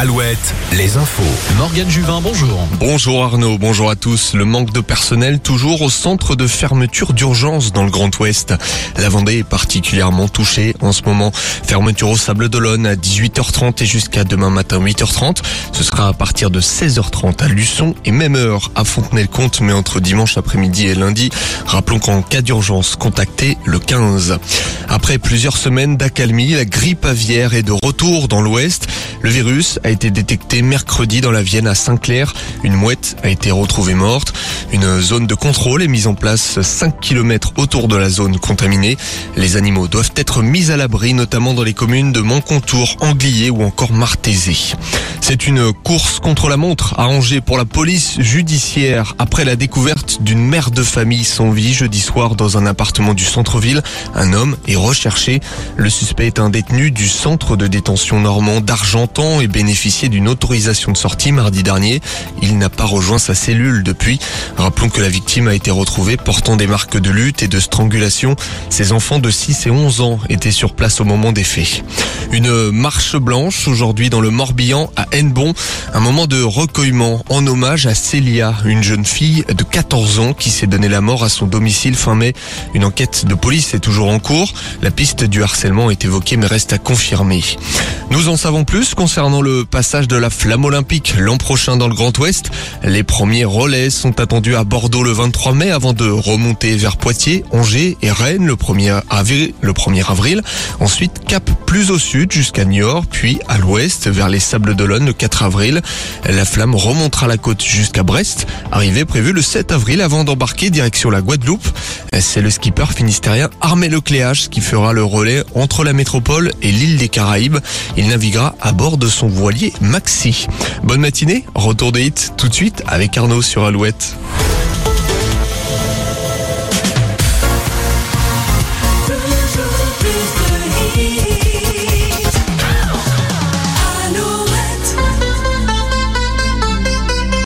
Alouette, les infos. Morgane Juvin, bonjour. Bonjour Arnaud, bonjour à tous. Le manque de personnel toujours au centre de fermeture d'urgence dans le Grand Ouest. La Vendée est particulièrement touchée en ce moment. Fermeture au Sable d'Olonne à 18h30 et jusqu'à demain matin 8h30. Ce sera à partir de 16h30 à Luçon et même heure à Fontenay-le-Comte, mais entre dimanche après-midi et lundi. Rappelons qu'en cas d'urgence, contactez le 15. Après plusieurs semaines d'accalmie, la grippe aviaire est de retour dans l'Ouest. Le virus a été détecté mercredi dans la Vienne à Saint-Clair. Une mouette a été retrouvée morte. Une zone de contrôle est mise en place 5 km autour de la zone contaminée. Les animaux doivent être mis à l'abri, notamment dans les communes de Montcontour, Anglier ou encore Martézé. C'est une course contre la montre arrangée pour la police judiciaire après la découverte d'une mère de famille sans vie jeudi soir dans un appartement du centre-ville. Un homme est recherché. Le suspect est un détenu du centre de détention normand d'Argentan et bénéficiait d'une autorisation de sortie mardi dernier. Il n'a pas rejoint sa cellule depuis. Rappelons que la victime a été retrouvée portant des marques de lutte et de strangulation. Ses enfants de 6 et 11 ans étaient sur place au moment des faits. Une marche blanche aujourd'hui dans le Morbihan à Un moment de recueillement en hommage à Célia, une jeune fille de 14 ans qui s'est donné la mort à son domicile fin mai. Une enquête de police est toujours en cours. La piste du harcèlement est évoquée mais reste à confirmer. Nous en savons plus concernant le passage de la flamme olympique l'an prochain dans le Grand Ouest. Les premiers relais sont attendus à Bordeaux le 23 mai avant de remonter vers Poitiers, Angers et Rennes le 1er avril. Le 1er avril. Ensuite, cap plus au sud jusqu'à Niort, puis à l'ouest vers les Sables d'Olonne le 4 avril. La flamme remontera la côte jusqu'à Brest, arrivée prévue le 7 avril avant d'embarquer direction la Guadeloupe. C'est le skipper finistérien Armé Lecléage qui fera le relais entre la métropole et l'île des Caraïbes. Il naviguera à bord de son voilier Maxi. Bonne matinée, retour des hits tout de suite avec Arnaud sur Alouette.